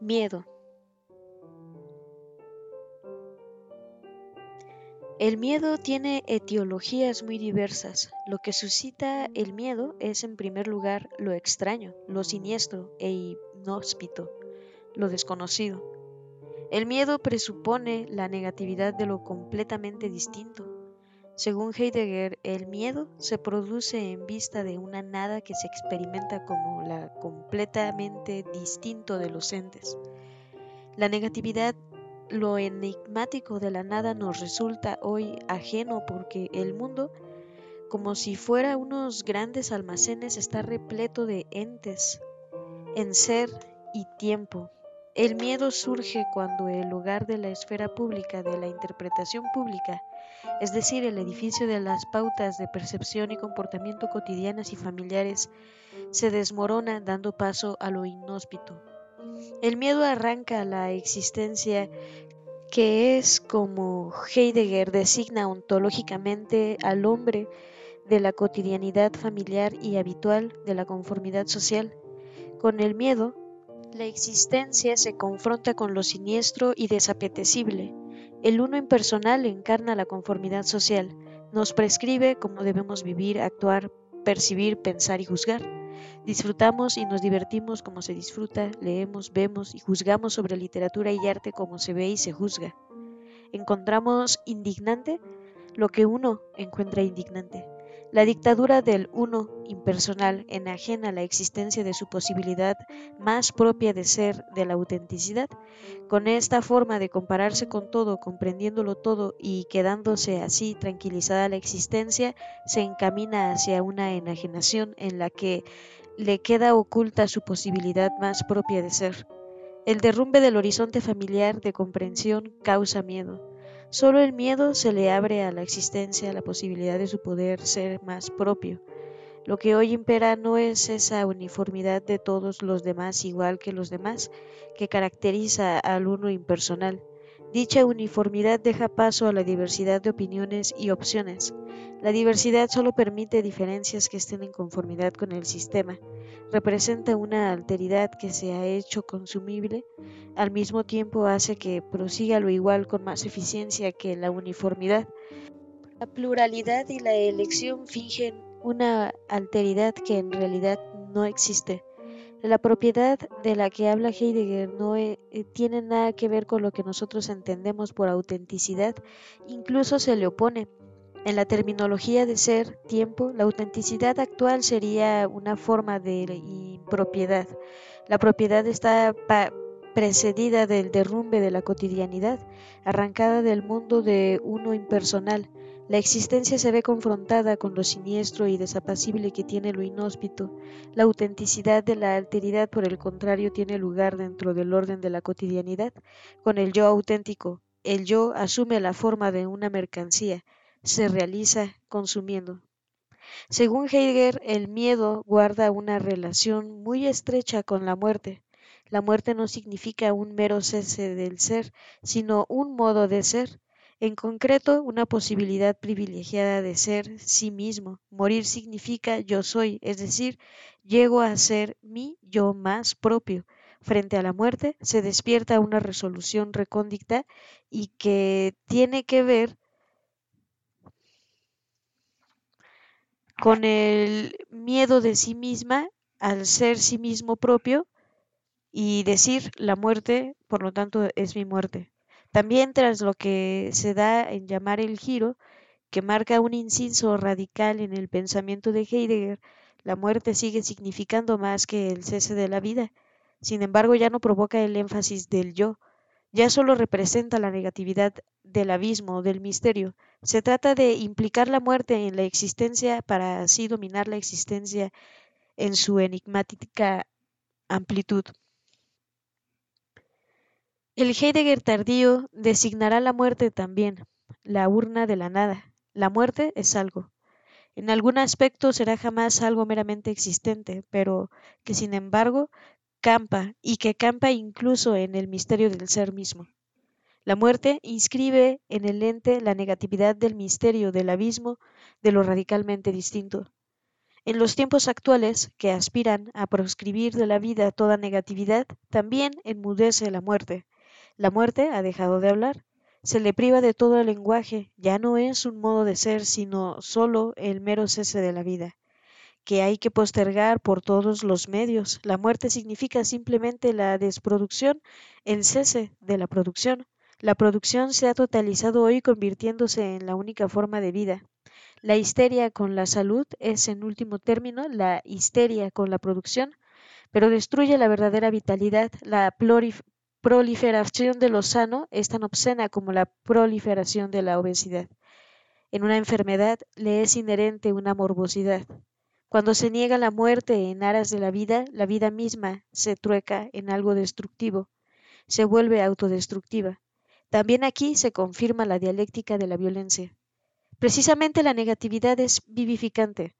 Miedo. El miedo tiene etiologías muy diversas. Lo que suscita el miedo es en primer lugar lo extraño, lo siniestro e inhóspito, lo desconocido. El miedo presupone la negatividad de lo completamente distinto. Según Heidegger, el miedo se produce en vista de una nada que se experimenta como la completamente distinto de los entes. La negatividad lo enigmático de la nada nos resulta hoy ajeno porque el mundo, como si fuera unos grandes almacenes, está repleto de entes en ser y tiempo. El miedo surge cuando el lugar de la esfera pública, de la interpretación pública, es decir, el edificio de las pautas de percepción y comportamiento cotidianas y familiares, se desmorona dando paso a lo inhóspito. El miedo arranca la existencia que es como Heidegger designa ontológicamente al hombre de la cotidianidad familiar y habitual de la conformidad social. Con el miedo, la existencia se confronta con lo siniestro y desapetecible. El uno impersonal encarna la conformidad social, nos prescribe cómo debemos vivir, actuar, percibir, pensar y juzgar. Disfrutamos y nos divertimos como se disfruta, leemos, vemos y juzgamos sobre literatura y arte como se ve y se juzga. Encontramos indignante lo que uno encuentra indignante. La dictadura del uno impersonal enajena la existencia de su posibilidad más propia de ser, de la autenticidad. Con esta forma de compararse con todo, comprendiéndolo todo y quedándose así tranquilizada la existencia, se encamina hacia una enajenación en la que le queda oculta su posibilidad más propia de ser. El derrumbe del horizonte familiar de comprensión causa miedo. Solo el miedo se le abre a la existencia la posibilidad de su poder ser más propio. Lo que hoy impera no es esa uniformidad de todos los demás igual que los demás que caracteriza al uno impersonal. Dicha uniformidad deja paso a la diversidad de opiniones y opciones. La diversidad solo permite diferencias que estén en conformidad con el sistema. Representa una alteridad que se ha hecho consumible, al mismo tiempo hace que prosiga lo igual con más eficiencia que la uniformidad. La pluralidad y la elección fingen una alteridad que en realidad no existe. La propiedad de la que habla Heidegger no eh, eh, tiene nada que ver con lo que nosotros entendemos por autenticidad, incluso se le opone. En la terminología de ser, tiempo, la autenticidad actual sería una forma de impropiedad. La propiedad está precedida del derrumbe de la cotidianidad, arrancada del mundo de uno impersonal, la existencia se ve confrontada con lo siniestro y desapacible que tiene lo inhóspito. La autenticidad de la alteridad, por el contrario, tiene lugar dentro del orden de la cotidianidad. Con el yo auténtico, el yo asume la forma de una mercancía, se realiza consumiendo. Según Heidegger, el miedo guarda una relación muy estrecha con la muerte. La muerte no significa un mero cese del ser, sino un modo de ser en concreto, una posibilidad privilegiada de ser sí mismo. Morir significa yo soy, es decir, llego a ser mi yo más propio. Frente a la muerte se despierta una resolución recóndita y que tiene que ver con el miedo de sí misma al ser sí mismo propio y decir la muerte, por lo tanto, es mi muerte. También tras lo que se da en llamar el giro, que marca un inciso radical en el pensamiento de Heidegger, la muerte sigue significando más que el cese de la vida. Sin embargo, ya no provoca el énfasis del yo, ya solo representa la negatividad del abismo, del misterio. Se trata de implicar la muerte en la existencia para así dominar la existencia en su enigmática amplitud. El Heidegger tardío designará la muerte también, la urna de la nada. La muerte es algo. En algún aspecto será jamás algo meramente existente, pero que sin embargo campa y que campa incluso en el misterio del ser mismo. La muerte inscribe en el ente la negatividad del misterio del abismo de lo radicalmente distinto. En los tiempos actuales, que aspiran a proscribir de la vida toda negatividad, también enmudece la muerte. La muerte ha dejado de hablar, se le priva de todo el lenguaje, ya no es un modo de ser, sino solo el mero cese de la vida, que hay que postergar por todos los medios. La muerte significa simplemente la desproducción, el cese de la producción. La producción se ha totalizado hoy convirtiéndose en la única forma de vida. La histeria con la salud es, en último término, la histeria con la producción, pero destruye la verdadera vitalidad, la proliferación de lo sano es tan obscena como la proliferación de la obesidad. En una enfermedad le es inherente una morbosidad. Cuando se niega la muerte en aras de la vida, la vida misma se trueca en algo destructivo, se vuelve autodestructiva. También aquí se confirma la dialéctica de la violencia. Precisamente la negatividad es vivificante.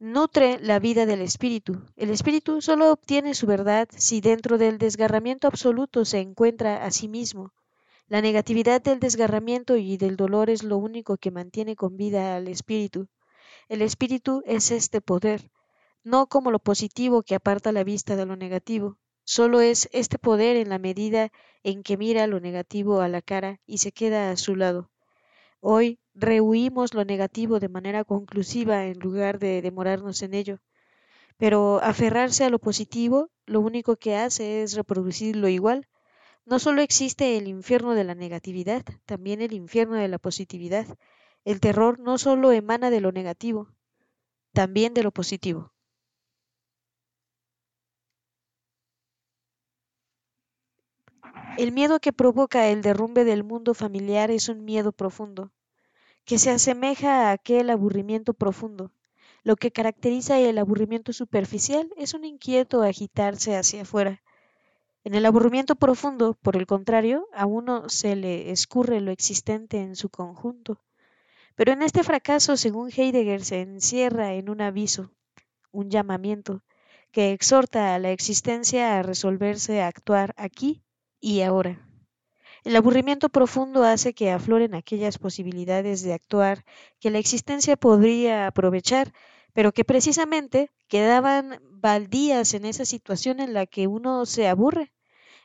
Nutre la vida del espíritu. El espíritu solo obtiene su verdad si dentro del desgarramiento absoluto se encuentra a sí mismo. La negatividad del desgarramiento y del dolor es lo único que mantiene con vida al espíritu. El espíritu es este poder, no como lo positivo que aparta la vista de lo negativo. Solo es este poder en la medida en que mira lo negativo a la cara y se queda a su lado. Hoy rehuimos lo negativo de manera conclusiva en lugar de demorarnos en ello. Pero aferrarse a lo positivo lo único que hace es reproducir lo igual. No solo existe el infierno de la negatividad, también el infierno de la positividad. El terror no solo emana de lo negativo, también de lo positivo. El miedo que provoca el derrumbe del mundo familiar es un miedo profundo, que se asemeja a aquel aburrimiento profundo. Lo que caracteriza el aburrimiento superficial es un inquieto agitarse hacia afuera. En el aburrimiento profundo, por el contrario, a uno se le escurre lo existente en su conjunto. Pero en este fracaso, según Heidegger, se encierra en un aviso, un llamamiento, que exhorta a la existencia a resolverse a actuar aquí y ahora. El aburrimiento profundo hace que afloren aquellas posibilidades de actuar que la existencia podría aprovechar, pero que precisamente quedaban baldías en esa situación en la que uno se aburre.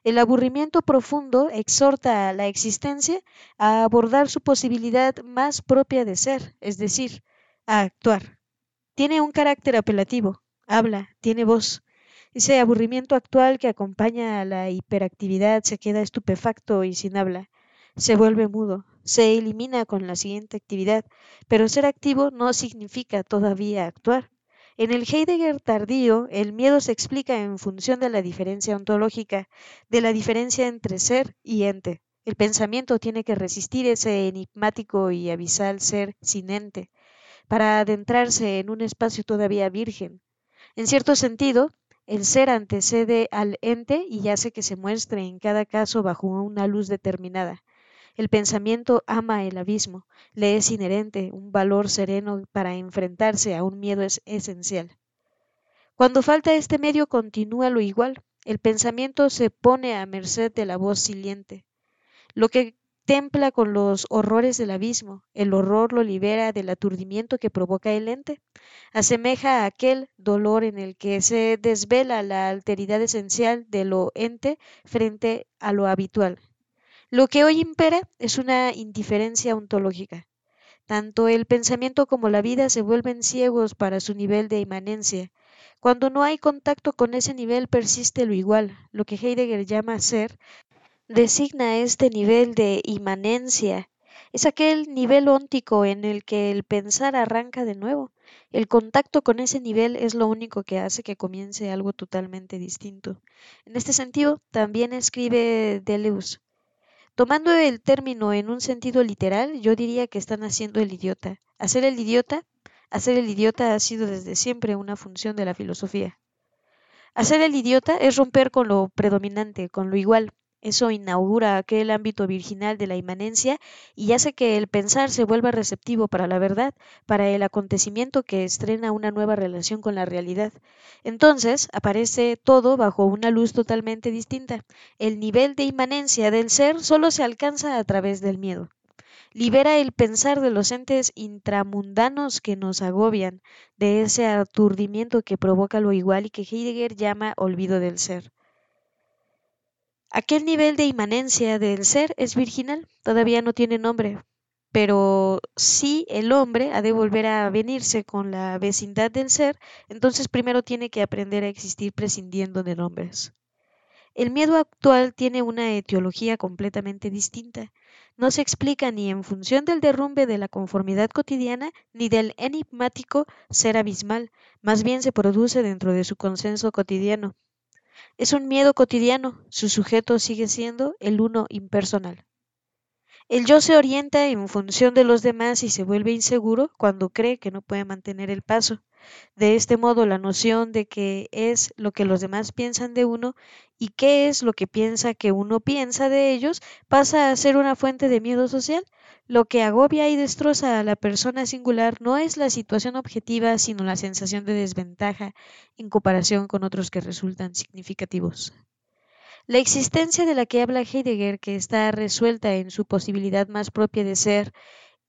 El aburrimiento profundo exhorta a la existencia a abordar su posibilidad más propia de ser, es decir, a actuar. Tiene un carácter apelativo, habla, tiene voz, ese aburrimiento actual que acompaña a la hiperactividad se queda estupefacto y sin habla, se vuelve mudo, se elimina con la siguiente actividad, pero ser activo no significa todavía actuar. En el Heidegger tardío, el miedo se explica en función de la diferencia ontológica, de la diferencia entre ser y ente. El pensamiento tiene que resistir ese enigmático y abisal ser sin ente, para adentrarse en un espacio todavía virgen. En cierto sentido, el ser antecede al ente y hace que se muestre en cada caso bajo una luz determinada. El pensamiento ama el abismo, le es inherente un valor sereno para enfrentarse a un miedo es esencial. Cuando falta este medio continúa lo igual, el pensamiento se pone a merced de la voz siliente. Lo que templa con los horrores del abismo, el horror lo libera del aturdimiento que provoca el ente, asemeja a aquel dolor en el que se desvela la alteridad esencial de lo ente frente a lo habitual. Lo que hoy impera es una indiferencia ontológica. Tanto el pensamiento como la vida se vuelven ciegos para su nivel de inmanencia. Cuando no hay contacto con ese nivel persiste lo igual, lo que Heidegger llama ser, designa este nivel de inmanencia. Es aquel nivel óntico en el que el pensar arranca de nuevo. El contacto con ese nivel es lo único que hace que comience algo totalmente distinto. En este sentido, también escribe Deleuze. Tomando el término en un sentido literal, yo diría que están haciendo el idiota. Hacer el idiota, hacer el idiota ha sido desde siempre una función de la filosofía. Hacer el idiota es romper con lo predominante, con lo igual, eso inaugura aquel ámbito virginal de la inmanencia y hace que el pensar se vuelva receptivo para la verdad, para el acontecimiento que estrena una nueva relación con la realidad. Entonces aparece todo bajo una luz totalmente distinta. El nivel de inmanencia del ser solo se alcanza a través del miedo. libera el pensar de los entes intramundanos que nos agobian, de ese aturdimiento que provoca lo igual y que Heidegger llama olvido del ser. Aquel nivel de inmanencia del ser es virginal, todavía no tiene nombre, pero si el hombre ha de volver a venirse con la vecindad del ser, entonces primero tiene que aprender a existir prescindiendo de nombres. El miedo actual tiene una etiología completamente distinta. No se explica ni en función del derrumbe de la conformidad cotidiana ni del enigmático ser abismal, más bien se produce dentro de su consenso cotidiano. Es un miedo cotidiano, su sujeto sigue siendo el uno impersonal. El yo se orienta en función de los demás y se vuelve inseguro cuando cree que no puede mantener el paso. De este modo, la noción de qué es lo que los demás piensan de uno y qué es lo que piensa que uno piensa de ellos pasa a ser una fuente de miedo social. Lo que agobia y destroza a la persona singular no es la situación objetiva, sino la sensación de desventaja en comparación con otros que resultan significativos. La existencia de la que habla Heidegger, que está resuelta en su posibilidad más propia de ser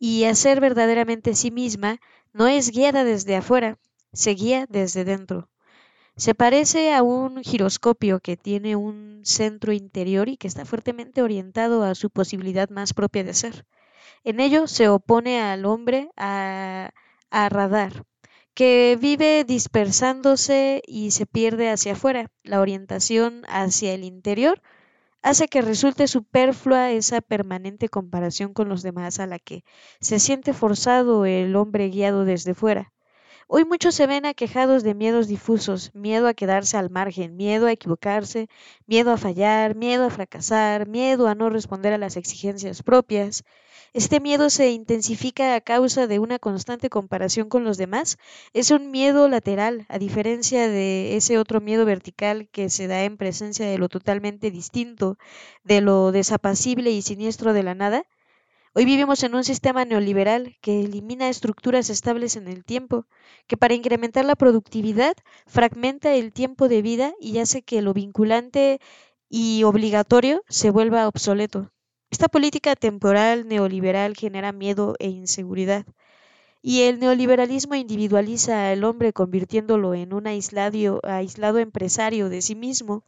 y hacer verdaderamente sí misma, no es guiada desde afuera, se guía desde dentro. Se parece a un giroscopio que tiene un centro interior y que está fuertemente orientado a su posibilidad más propia de ser. En ello se opone al hombre a, a radar, que vive dispersándose y se pierde hacia afuera. La orientación hacia el interior hace que resulte superflua esa permanente comparación con los demás a la que se siente forzado el hombre guiado desde fuera. Hoy muchos se ven aquejados de miedos difusos, miedo a quedarse al margen, miedo a equivocarse, miedo a fallar, miedo a fracasar, miedo a no responder a las exigencias propias, este miedo se intensifica a causa de una constante comparación con los demás. Es un miedo lateral, a diferencia de ese otro miedo vertical que se da en presencia de lo totalmente distinto, de lo desapacible y siniestro de la nada. Hoy vivimos en un sistema neoliberal que elimina estructuras estables en el tiempo, que para incrementar la productividad fragmenta el tiempo de vida y hace que lo vinculante y obligatorio se vuelva obsoleto. Esta política temporal neoliberal genera miedo e inseguridad, y el neoliberalismo individualiza al hombre convirtiéndolo en un aislado, empresario de sí mismo.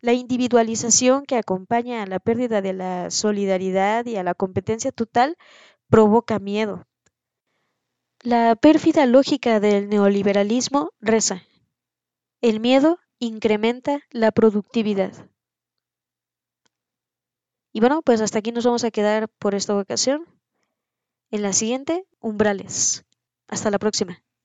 La individualización que acompaña a la pérdida de la solidaridad y a la competencia total provoca miedo. La pérfida lógica del neoliberalismo reza. El miedo incrementa la productividad. Y bueno, pues hasta aquí nos vamos a quedar por esta ocasión. En la siguiente, umbrales. Hasta la próxima.